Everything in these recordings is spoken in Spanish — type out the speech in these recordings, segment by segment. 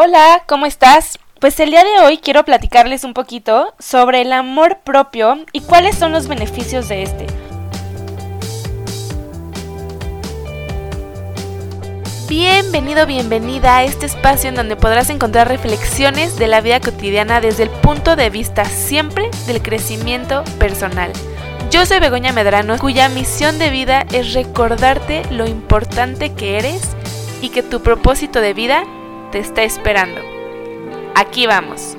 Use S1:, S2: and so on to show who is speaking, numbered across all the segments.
S1: Hola, ¿cómo estás? Pues el día de hoy quiero platicarles un poquito sobre el amor propio y cuáles son los beneficios de este. Bienvenido, bienvenida a este espacio en donde podrás encontrar reflexiones de la vida cotidiana desde el punto de vista siempre del crecimiento personal. Yo soy Begoña Medrano, cuya misión de vida es recordarte lo importante que eres y que tu propósito de vida te está esperando. Aquí vamos.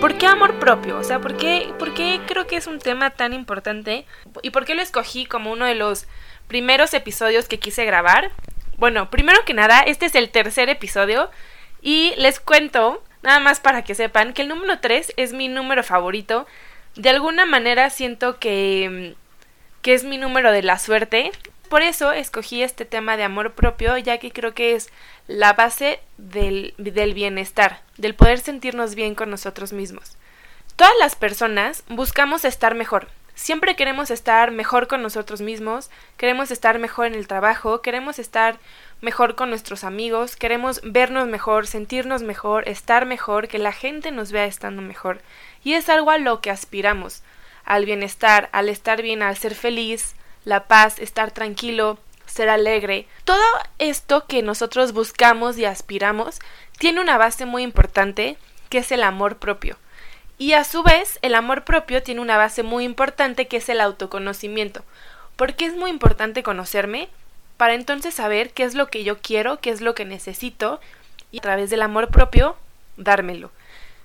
S1: ¿Por qué amor propio? O sea, ¿por qué, ¿por qué creo que es un tema tan importante? ¿Y por qué lo escogí como uno de los primeros episodios que quise grabar? Bueno, primero que nada, este es el tercer episodio y les cuento, nada más para que sepan, que el número 3 es mi número favorito. De alguna manera siento que que es mi número de la suerte. Por eso escogí este tema de amor propio, ya que creo que es la base del, del bienestar, del poder sentirnos bien con nosotros mismos. Todas las personas buscamos estar mejor. Siempre queremos estar mejor con nosotros mismos, queremos estar mejor en el trabajo, queremos estar mejor con nuestros amigos, queremos vernos mejor, sentirnos mejor, estar mejor, que la gente nos vea estando mejor. Y es algo a lo que aspiramos al bienestar, al estar bien, al ser feliz, la paz, estar tranquilo, ser alegre. Todo esto que nosotros buscamos y aspiramos tiene una base muy importante que es el amor propio. Y a su vez, el amor propio tiene una base muy importante que es el autoconocimiento. Porque es muy importante conocerme para entonces saber qué es lo que yo quiero, qué es lo que necesito y a través del amor propio dármelo.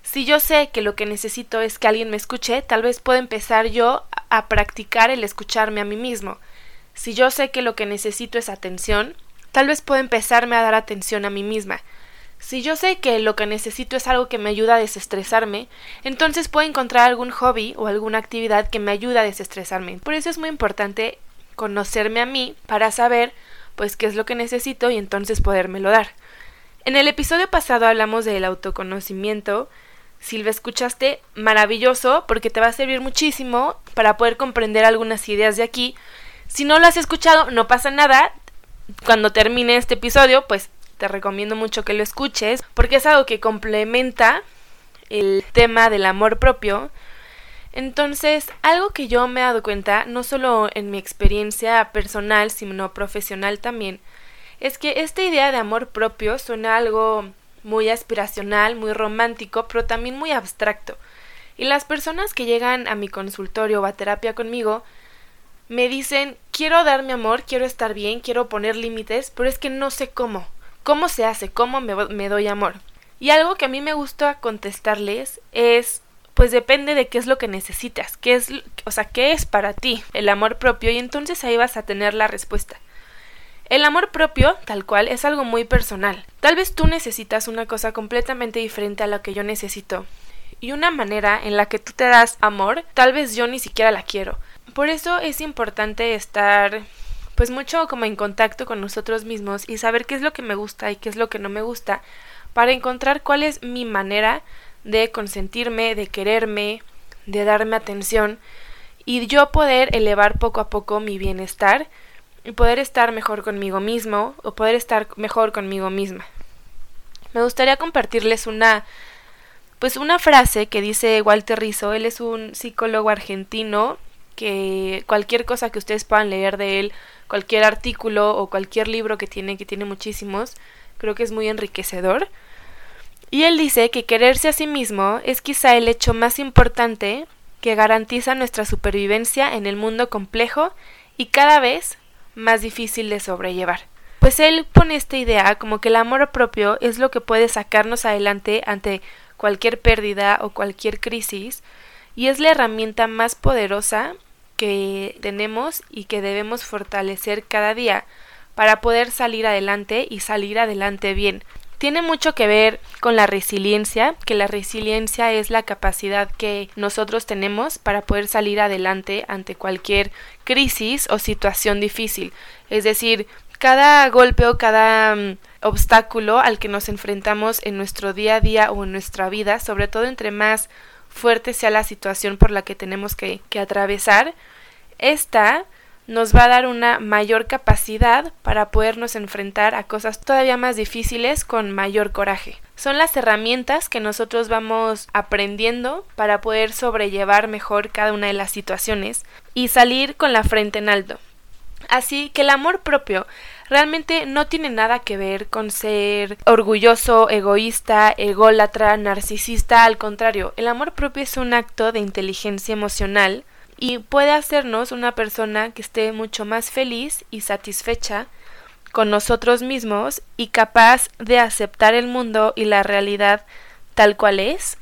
S1: Si yo sé que lo que necesito es que alguien me escuche, tal vez pueda empezar yo a practicar el escucharme a mí mismo. Si yo sé que lo que necesito es atención, tal vez pueda empezarme a dar atención a mí misma. Si yo sé que lo que necesito es algo que me ayuda a desestresarme, entonces puedo encontrar algún hobby o alguna actividad que me ayude a desestresarme. Por eso es muy importante conocerme a mí para saber pues qué es lo que necesito y entonces podérmelo dar. En el episodio pasado hablamos del autoconocimiento si lo escuchaste, maravilloso, porque te va a servir muchísimo para poder comprender algunas ideas de aquí. Si no lo has escuchado, no pasa nada. Cuando termine este episodio, pues te recomiendo mucho que lo escuches, porque es algo que complementa el tema del amor propio. Entonces, algo que yo me he dado cuenta, no solo en mi experiencia personal, sino profesional también, es que esta idea de amor propio suena algo muy aspiracional, muy romántico, pero también muy abstracto. Y las personas que llegan a mi consultorio o a terapia conmigo me dicen, quiero dar mi amor, quiero estar bien, quiero poner límites, pero es que no sé cómo. ¿Cómo se hace? ¿Cómo me, me doy amor? Y algo que a mí me gusta contestarles es, pues depende de qué es lo que necesitas, qué es, o sea, qué es para ti el amor propio y entonces ahí vas a tener la respuesta. El amor propio, tal cual, es algo muy personal. Tal vez tú necesitas una cosa completamente diferente a la que yo necesito. Y una manera en la que tú te das amor, tal vez yo ni siquiera la quiero. Por eso es importante estar pues mucho como en contacto con nosotros mismos y saber qué es lo que me gusta y qué es lo que no me gusta para encontrar cuál es mi manera de consentirme, de quererme, de darme atención y yo poder elevar poco a poco mi bienestar y poder estar mejor conmigo mismo o poder estar mejor conmigo misma. Me gustaría compartirles una pues una frase que dice Walter Rizzo, él es un psicólogo argentino que cualquier cosa que ustedes puedan leer de él, cualquier artículo o cualquier libro que tiene, que tiene muchísimos, creo que es muy enriquecedor. Y él dice que quererse a sí mismo es quizá el hecho más importante que garantiza nuestra supervivencia en el mundo complejo y cada vez más difícil de sobrellevar. Pues él pone esta idea como que el amor propio es lo que puede sacarnos adelante ante cualquier pérdida o cualquier crisis y es la herramienta más poderosa que tenemos y que debemos fortalecer cada día para poder salir adelante y salir adelante bien. Tiene mucho que ver con la resiliencia, que la resiliencia es la capacidad que nosotros tenemos para poder salir adelante ante cualquier crisis o situación difícil. Es decir, cada golpe o cada mm, obstáculo al que nos enfrentamos en nuestro día a día o en nuestra vida, sobre todo entre más fuerte sea la situación por la que tenemos que, que atravesar, esta nos va a dar una mayor capacidad para podernos enfrentar a cosas todavía más difíciles con mayor coraje. Son las herramientas que nosotros vamos aprendiendo para poder sobrellevar mejor cada una de las situaciones y salir con la frente en alto. Así que el amor propio realmente no tiene nada que ver con ser orgulloso, egoísta, ególatra, narcisista, al contrario, el amor propio es un acto de inteligencia emocional y puede hacernos una persona que esté mucho más feliz y satisfecha con nosotros mismos y capaz de aceptar el mundo y la realidad tal cual es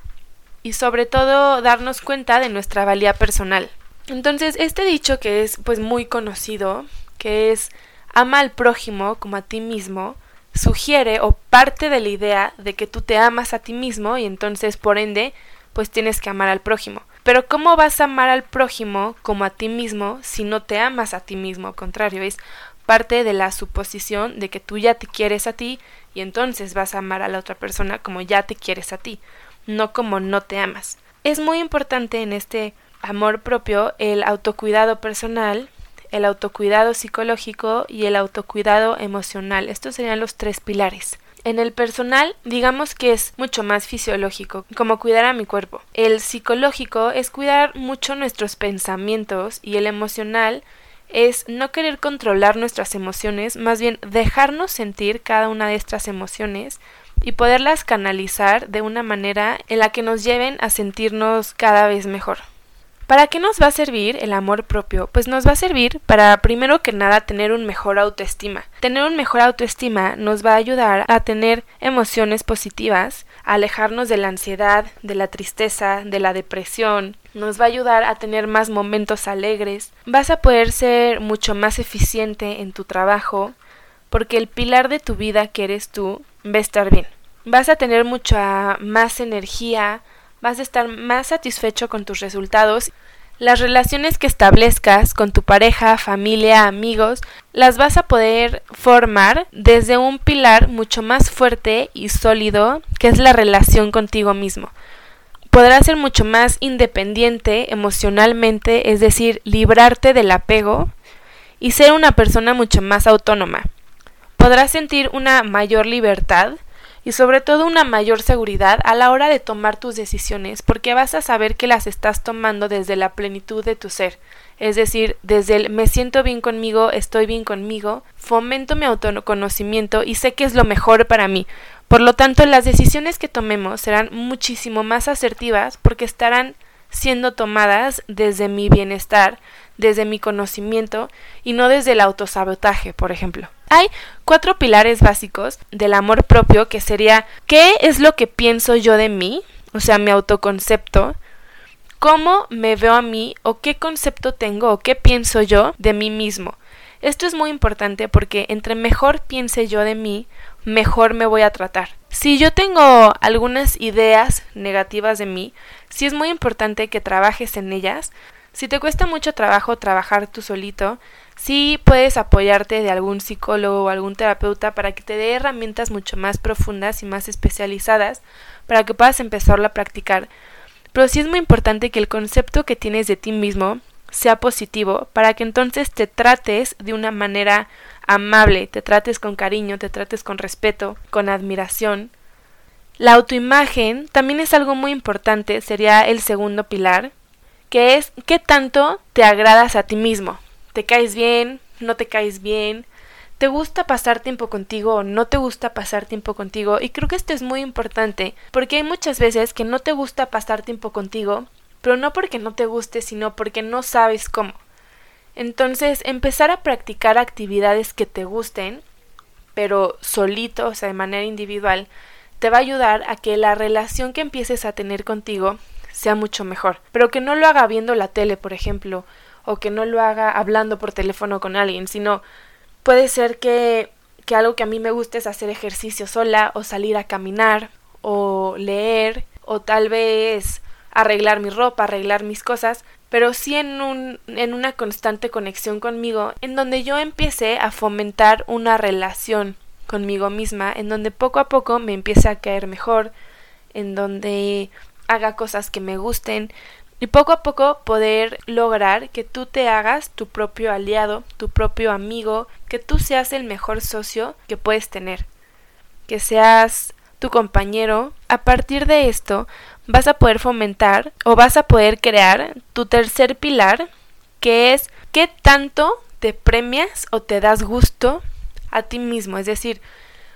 S1: y sobre todo darnos cuenta de nuestra valía personal. Entonces, este dicho que es pues muy conocido, que es ama al prójimo como a ti mismo, sugiere o parte de la idea de que tú te amas a ti mismo y entonces por ende pues tienes que amar al prójimo. Pero ¿cómo vas a amar al prójimo como a ti mismo si no te amas a ti mismo? Al contrario, es parte de la suposición de que tú ya te quieres a ti y entonces vas a amar a la otra persona como ya te quieres a ti, no como no te amas. Es muy importante en este amor propio el autocuidado personal, el autocuidado psicológico y el autocuidado emocional. Estos serían los tres pilares. En el personal, digamos que es mucho más fisiológico, como cuidar a mi cuerpo. El psicológico es cuidar mucho nuestros pensamientos y el emocional es no querer controlar nuestras emociones, más bien dejarnos sentir cada una de estas emociones y poderlas canalizar de una manera en la que nos lleven a sentirnos cada vez mejor. ¿Para qué nos va a servir el amor propio? Pues nos va a servir para, primero que nada, tener un mejor autoestima. Tener un mejor autoestima nos va a ayudar a tener emociones positivas, a alejarnos de la ansiedad, de la tristeza, de la depresión, nos va a ayudar a tener más momentos alegres, vas a poder ser mucho más eficiente en tu trabajo, porque el pilar de tu vida que eres tú va a estar bien. Vas a tener mucha más energía, vas a estar más satisfecho con tus resultados. Las relaciones que establezcas con tu pareja, familia, amigos, las vas a poder formar desde un pilar mucho más fuerte y sólido que es la relación contigo mismo. Podrás ser mucho más independiente emocionalmente, es decir, librarte del apego y ser una persona mucho más autónoma. Podrás sentir una mayor libertad y sobre todo una mayor seguridad a la hora de tomar tus decisiones porque vas a saber que las estás tomando desde la plenitud de tu ser, es decir, desde el me siento bien conmigo, estoy bien conmigo, fomento mi autoconocimiento y sé que es lo mejor para mí. Por lo tanto, las decisiones que tomemos serán muchísimo más asertivas porque estarán siendo tomadas desde mi bienestar, desde mi conocimiento y no desde el autosabotaje, por ejemplo. Hay cuatro pilares básicos del amor propio que sería ¿qué es lo que pienso yo de mí? O sea, mi autoconcepto. ¿Cómo me veo a mí o qué concepto tengo o qué pienso yo de mí mismo? Esto es muy importante porque entre mejor piense yo de mí, mejor me voy a tratar. Si yo tengo algunas ideas negativas de mí, sí es muy importante que trabajes en ellas. Si te cuesta mucho trabajo trabajar tú solito, sí puedes apoyarte de algún psicólogo o algún terapeuta para que te dé herramientas mucho más profundas y más especializadas para que puedas empezarlo a practicar. Pero sí es muy importante que el concepto que tienes de ti mismo sea positivo para que entonces te trates de una manera amable, te trates con cariño, te trates con respeto, con admiración. La autoimagen también es algo muy importante, sería el segundo pilar, que es qué tanto te agradas a ti mismo. ¿Te caes bien? ¿No te caes bien? ¿Te gusta pasar tiempo contigo o no te gusta pasar tiempo contigo? Y creo que esto es muy importante, porque hay muchas veces que no te gusta pasar tiempo contigo, pero no porque no te guste, sino porque no sabes cómo. Entonces, empezar a practicar actividades que te gusten, pero solito, o sea, de manera individual, te va a ayudar a que la relación que empieces a tener contigo sea mucho mejor. Pero que no lo haga viendo la tele, por ejemplo, o que no lo haga hablando por teléfono con alguien, sino puede ser que, que algo que a mí me guste es hacer ejercicio sola, o salir a caminar, o leer, o tal vez arreglar mi ropa, arreglar mis cosas, pero sí en, un, en una constante conexión conmigo, en donde yo empiece a fomentar una relación conmigo misma, en donde poco a poco me empiece a caer mejor, en donde haga cosas que me gusten y poco a poco poder lograr que tú te hagas tu propio aliado, tu propio amigo, que tú seas el mejor socio que puedes tener, que seas tu compañero. A partir de esto vas a poder fomentar o vas a poder crear tu tercer pilar, que es qué tanto te premias o te das gusto a ti mismo, es decir,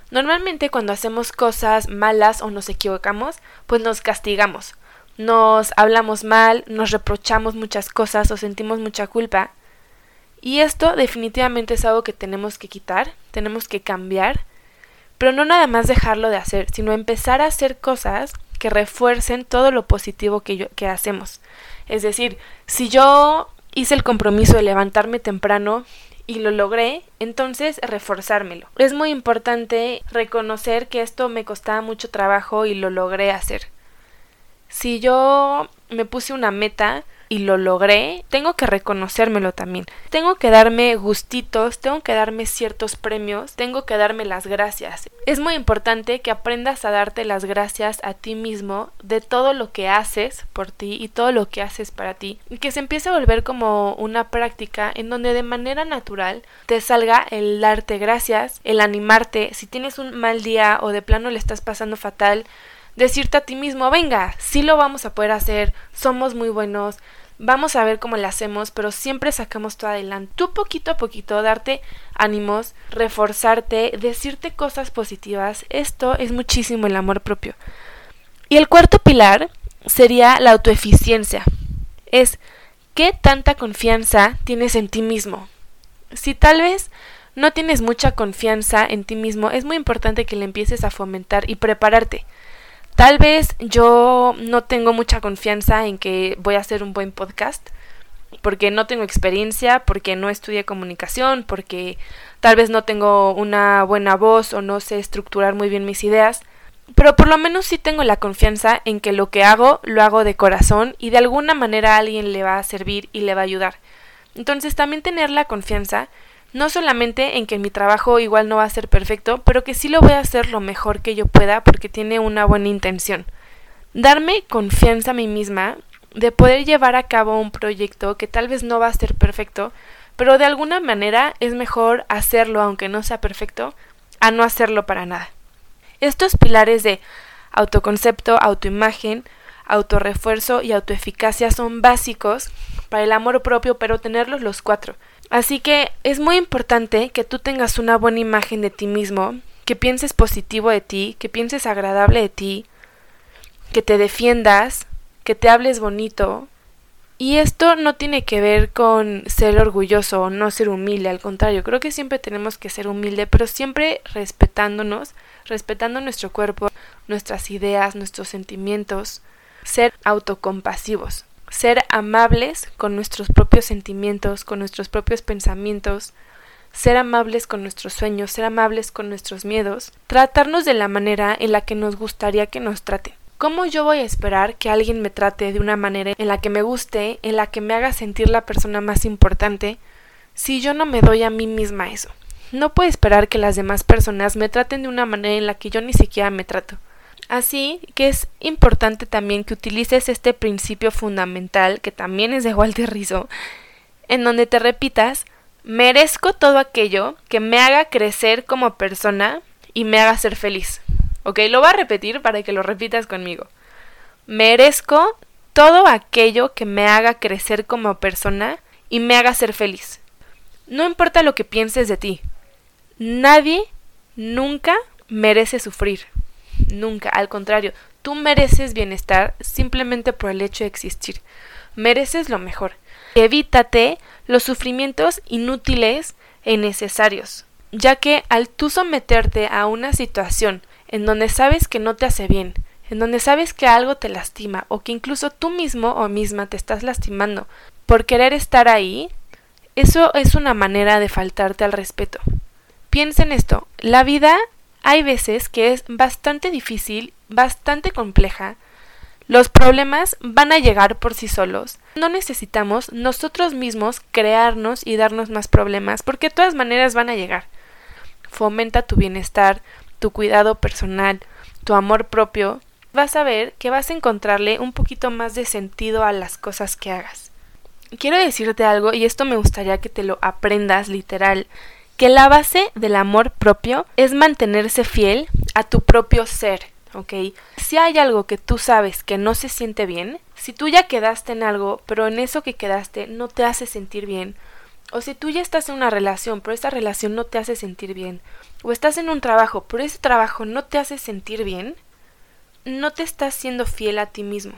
S1: Normalmente cuando hacemos cosas malas o nos equivocamos, pues nos castigamos nos hablamos mal, nos reprochamos muchas cosas o sentimos mucha culpa. Y esto definitivamente es algo que tenemos que quitar, tenemos que cambiar, pero no nada más dejarlo de hacer, sino empezar a hacer cosas que refuercen todo lo positivo que, que hacemos. Es decir, si yo hice el compromiso de levantarme temprano y lo logré, entonces reforzármelo. Es muy importante reconocer que esto me costaba mucho trabajo y lo logré hacer. Si yo me puse una meta y lo logré, tengo que reconocérmelo también. Tengo que darme gustitos, tengo que darme ciertos premios, tengo que darme las gracias. Es muy importante que aprendas a darte las gracias a ti mismo de todo lo que haces por ti y todo lo que haces para ti. Y que se empiece a volver como una práctica en donde de manera natural te salga el darte gracias, el animarte. Si tienes un mal día o de plano le estás pasando fatal, decirte a ti mismo, venga, sí lo vamos a poder hacer, somos muy buenos, vamos a ver cómo lo hacemos, pero siempre sacamos todo adelante. Tú poquito a poquito darte ánimos, reforzarte, decirte cosas positivas. Esto es muchísimo el amor propio. Y el cuarto pilar sería la autoeficiencia. Es qué tanta confianza tienes en ti mismo. Si tal vez no tienes mucha confianza en ti mismo, es muy importante que le empieces a fomentar y prepararte. Tal vez yo no tengo mucha confianza en que voy a hacer un buen podcast, porque no tengo experiencia, porque no estudié comunicación, porque tal vez no tengo una buena voz o no sé estructurar muy bien mis ideas, pero por lo menos sí tengo la confianza en que lo que hago lo hago de corazón y de alguna manera alguien le va a servir y le va a ayudar. Entonces también tener la confianza no solamente en que mi trabajo igual no va a ser perfecto, pero que sí lo voy a hacer lo mejor que yo pueda porque tiene una buena intención. Darme confianza a mí misma de poder llevar a cabo un proyecto que tal vez no va a ser perfecto, pero de alguna manera es mejor hacerlo aunque no sea perfecto, a no hacerlo para nada. Estos pilares de autoconcepto, autoimagen, autorrefuerzo y autoeficacia son básicos para el amor propio, pero tenerlos los cuatro Así que es muy importante que tú tengas una buena imagen de ti mismo, que pienses positivo de ti, que pienses agradable de ti, que te defiendas, que te hables bonito. Y esto no tiene que ver con ser orgulloso o no ser humilde, al contrario, creo que siempre tenemos que ser humilde, pero siempre respetándonos, respetando nuestro cuerpo, nuestras ideas, nuestros sentimientos, ser autocompasivos ser amables con nuestros propios sentimientos, con nuestros propios pensamientos, ser amables con nuestros sueños, ser amables con nuestros miedos, tratarnos de la manera en la que nos gustaría que nos traten. ¿Cómo yo voy a esperar que alguien me trate de una manera en la que me guste, en la que me haga sentir la persona más importante, si yo no me doy a mí misma eso? No puedo esperar que las demás personas me traten de una manera en la que yo ni siquiera me trato. Así que es importante también que utilices este principio fundamental, que también es de Walter Rizzo, en donde te repitas, merezco todo aquello que me haga crecer como persona y me haga ser feliz. ¿Ok? Lo voy a repetir para que lo repitas conmigo. Merezco todo aquello que me haga crecer como persona y me haga ser feliz. No importa lo que pienses de ti. Nadie nunca merece sufrir. Nunca, al contrario, tú mereces bienestar simplemente por el hecho de existir. Mereces lo mejor. Evítate los sufrimientos inútiles e innecesarios, ya que al tú someterte a una situación en donde sabes que no te hace bien, en donde sabes que algo te lastima o que incluso tú mismo o misma te estás lastimando por querer estar ahí, eso es una manera de faltarte al respeto. Piensa en esto, la vida hay veces que es bastante difícil, bastante compleja. Los problemas van a llegar por sí solos. No necesitamos nosotros mismos crearnos y darnos más problemas, porque de todas maneras van a llegar. Fomenta tu bienestar, tu cuidado personal, tu amor propio, vas a ver que vas a encontrarle un poquito más de sentido a las cosas que hagas. Quiero decirte algo y esto me gustaría que te lo aprendas literal, que la base del amor propio es mantenerse fiel a tu propio ser, ¿ok? Si hay algo que tú sabes que no se siente bien, si tú ya quedaste en algo, pero en eso que quedaste no te hace sentir bien, o si tú ya estás en una relación, pero esa relación no te hace sentir bien, o estás en un trabajo, pero ese trabajo no te hace sentir bien, no te estás siendo fiel a ti mismo.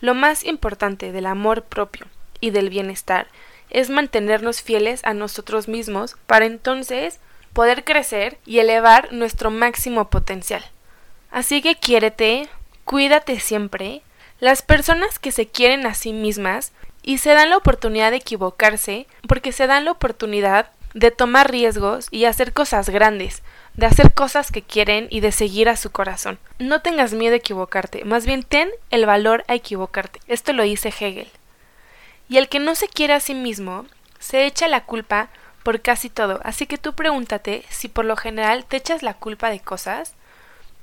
S1: Lo más importante del amor propio y del bienestar es mantenernos fieles a nosotros mismos para entonces poder crecer y elevar nuestro máximo potencial. Así que quiérete, cuídate siempre. Las personas que se quieren a sí mismas y se dan la oportunidad de equivocarse porque se dan la oportunidad de tomar riesgos y hacer cosas grandes, de hacer cosas que quieren y de seguir a su corazón. No tengas miedo a equivocarte, más bien ten el valor a equivocarte. Esto lo dice Hegel. Y el que no se quiere a sí mismo, se echa la culpa por casi todo, así que tú pregúntate si por lo general te echas la culpa de cosas,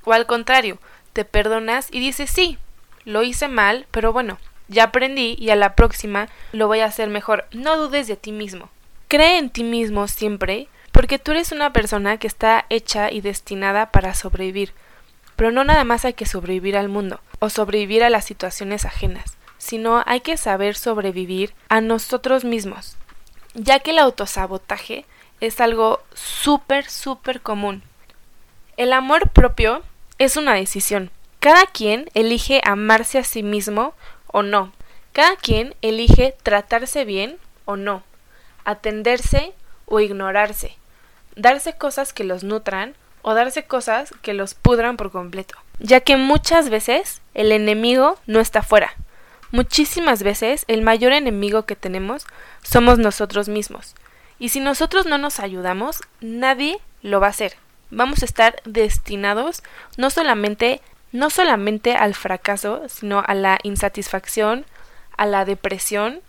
S1: o al contrario, te perdonas y dices sí, lo hice mal, pero bueno, ya aprendí y a la próxima lo voy a hacer mejor. No dudes de ti mismo. Cree en ti mismo siempre, porque tú eres una persona que está hecha y destinada para sobrevivir. Pero no nada más hay que sobrevivir al mundo o sobrevivir a las situaciones ajenas, sino hay que saber sobrevivir a nosotros mismos, ya que el autosabotaje es algo súper, súper común. El amor propio es una decisión. Cada quien elige amarse a sí mismo o no. Cada quien elige tratarse bien o no, atenderse o ignorarse, darse cosas que los nutran o darse cosas que los pudran por completo, ya que muchas veces el enemigo no está fuera. Muchísimas veces el mayor enemigo que tenemos somos nosotros mismos. Y si nosotros no nos ayudamos, nadie lo va a hacer. Vamos a estar destinados no solamente no solamente al fracaso, sino a la insatisfacción, a la depresión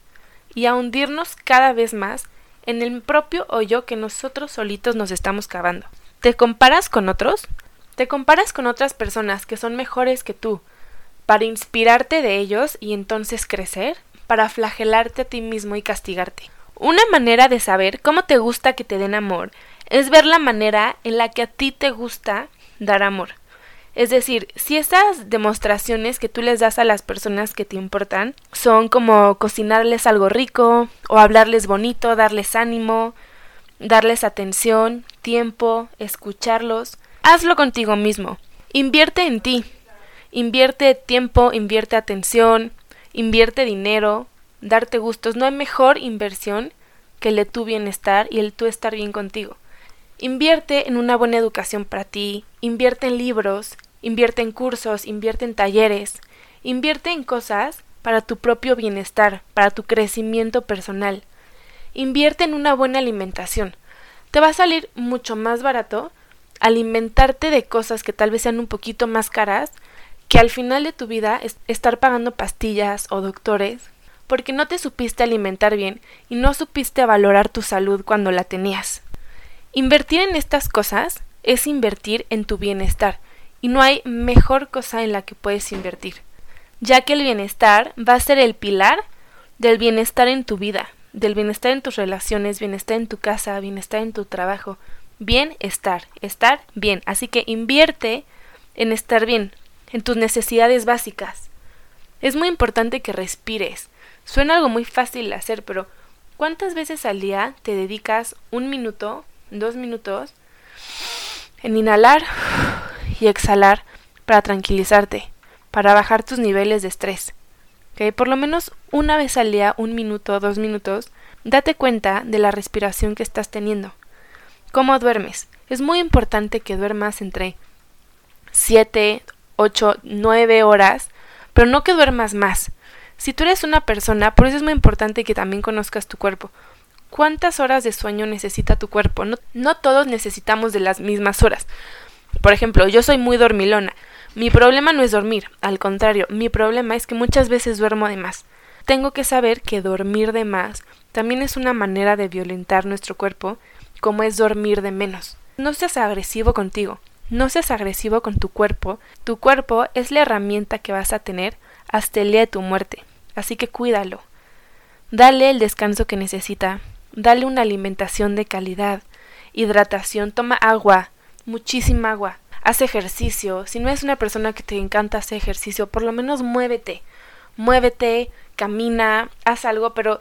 S1: y a hundirnos cada vez más en el propio hoyo que nosotros solitos nos estamos cavando. ¿Te comparas con otros? ¿Te comparas con otras personas que son mejores que tú para inspirarte de ellos y entonces crecer? ¿Para flagelarte a ti mismo y castigarte? Una manera de saber cómo te gusta que te den amor es ver la manera en la que a ti te gusta dar amor. Es decir, si esas demostraciones que tú les das a las personas que te importan son como cocinarles algo rico, o hablarles bonito, darles ánimo, darles atención, tiempo, escucharlos, hazlo contigo mismo. Invierte en ti. Invierte tiempo, invierte atención, invierte dinero, darte gustos. No hay mejor inversión que el de tu bienestar y el tú estar bien contigo. Invierte en una buena educación para ti, invierte en libros, Invierte en cursos, invierte en talleres, invierte en cosas para tu propio bienestar, para tu crecimiento personal. Invierte en una buena alimentación. Te va a salir mucho más barato alimentarte de cosas que tal vez sean un poquito más caras que al final de tu vida estar pagando pastillas o doctores porque no te supiste alimentar bien y no supiste valorar tu salud cuando la tenías. Invertir en estas cosas es invertir en tu bienestar, y no hay mejor cosa en la que puedes invertir, ya que el bienestar va a ser el pilar del bienestar en tu vida, del bienestar en tus relaciones, bienestar en tu casa, bienestar en tu trabajo, bienestar, estar bien. Así que invierte en estar bien, en tus necesidades básicas. Es muy importante que respires. Suena algo muy fácil de hacer, pero ¿cuántas veces al día te dedicas un minuto, dos minutos en inhalar y exhalar para tranquilizarte, para bajar tus niveles de estrés. ¿Okay? Por lo menos una vez al día, un minuto, dos minutos, date cuenta de la respiración que estás teniendo. ¿Cómo duermes? Es muy importante que duermas entre 7, 8, 9 horas, pero no que duermas más. Si tú eres una persona, por eso es muy importante que también conozcas tu cuerpo. ¿Cuántas horas de sueño necesita tu cuerpo? No, no todos necesitamos de las mismas horas. Por ejemplo, yo soy muy dormilona. Mi problema no es dormir, al contrario, mi problema es que muchas veces duermo de más. Tengo que saber que dormir de más también es una manera de violentar nuestro cuerpo, como es dormir de menos. No seas agresivo contigo, No seas agresivo con tu cuerpo. Tu cuerpo es la herramienta que vas a tener hasta el día de tu muerte. Así que cuídalo. Dale el descanso que necesita. Dale una alimentación de calidad. Hidratación. Toma agua. Muchísima agua. Haz ejercicio. Si no es una persona que te encanta hacer ejercicio, por lo menos muévete. Muévete, camina, haz algo, pero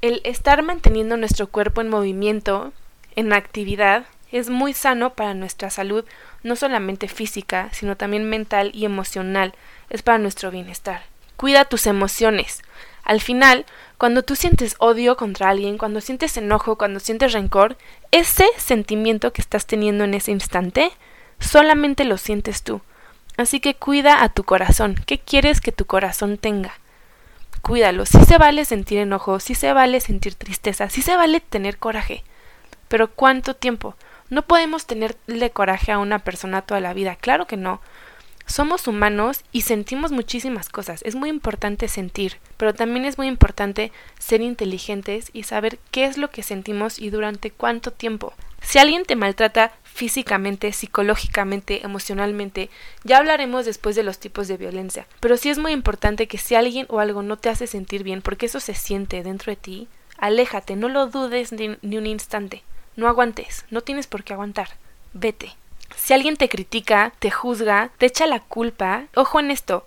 S1: el estar manteniendo nuestro cuerpo en movimiento, en actividad, es muy sano para nuestra salud, no solamente física, sino también mental y emocional, es para nuestro bienestar. Cuida tus emociones. Al final, cuando tú sientes odio contra alguien, cuando sientes enojo, cuando sientes rencor, ese sentimiento que estás teniendo en ese instante, solamente lo sientes tú. Así que cuida a tu corazón. ¿Qué quieres que tu corazón tenga? Cuídalo. Sí se vale sentir enojo, sí se vale sentir tristeza, sí se vale tener coraje. Pero ¿cuánto tiempo? No podemos tenerle coraje a una persona toda la vida, claro que no. Somos humanos y sentimos muchísimas cosas. Es muy importante sentir, pero también es muy importante ser inteligentes y saber qué es lo que sentimos y durante cuánto tiempo. Si alguien te maltrata físicamente, psicológicamente, emocionalmente, ya hablaremos después de los tipos de violencia. Pero sí es muy importante que si alguien o algo no te hace sentir bien, porque eso se siente dentro de ti, aléjate, no lo dudes ni, ni un instante. No aguantes, no tienes por qué aguantar. Vete. Si alguien te critica, te juzga, te echa la culpa, ojo en esto.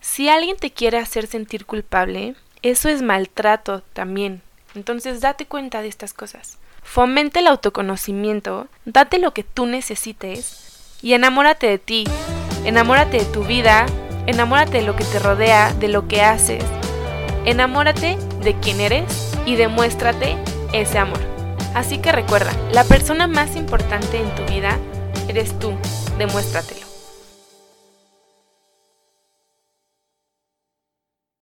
S1: Si alguien te quiere hacer sentir culpable, eso es maltrato también. Entonces date cuenta de estas cosas. Fomente el autoconocimiento, date lo que tú necesites y enamórate de ti. Enamórate de tu vida, enamórate de lo que te rodea, de lo que haces. Enamórate de quién eres y demuéstrate ese amor. Así que recuerda, la persona más importante en tu vida eres tú, demuéstratelo.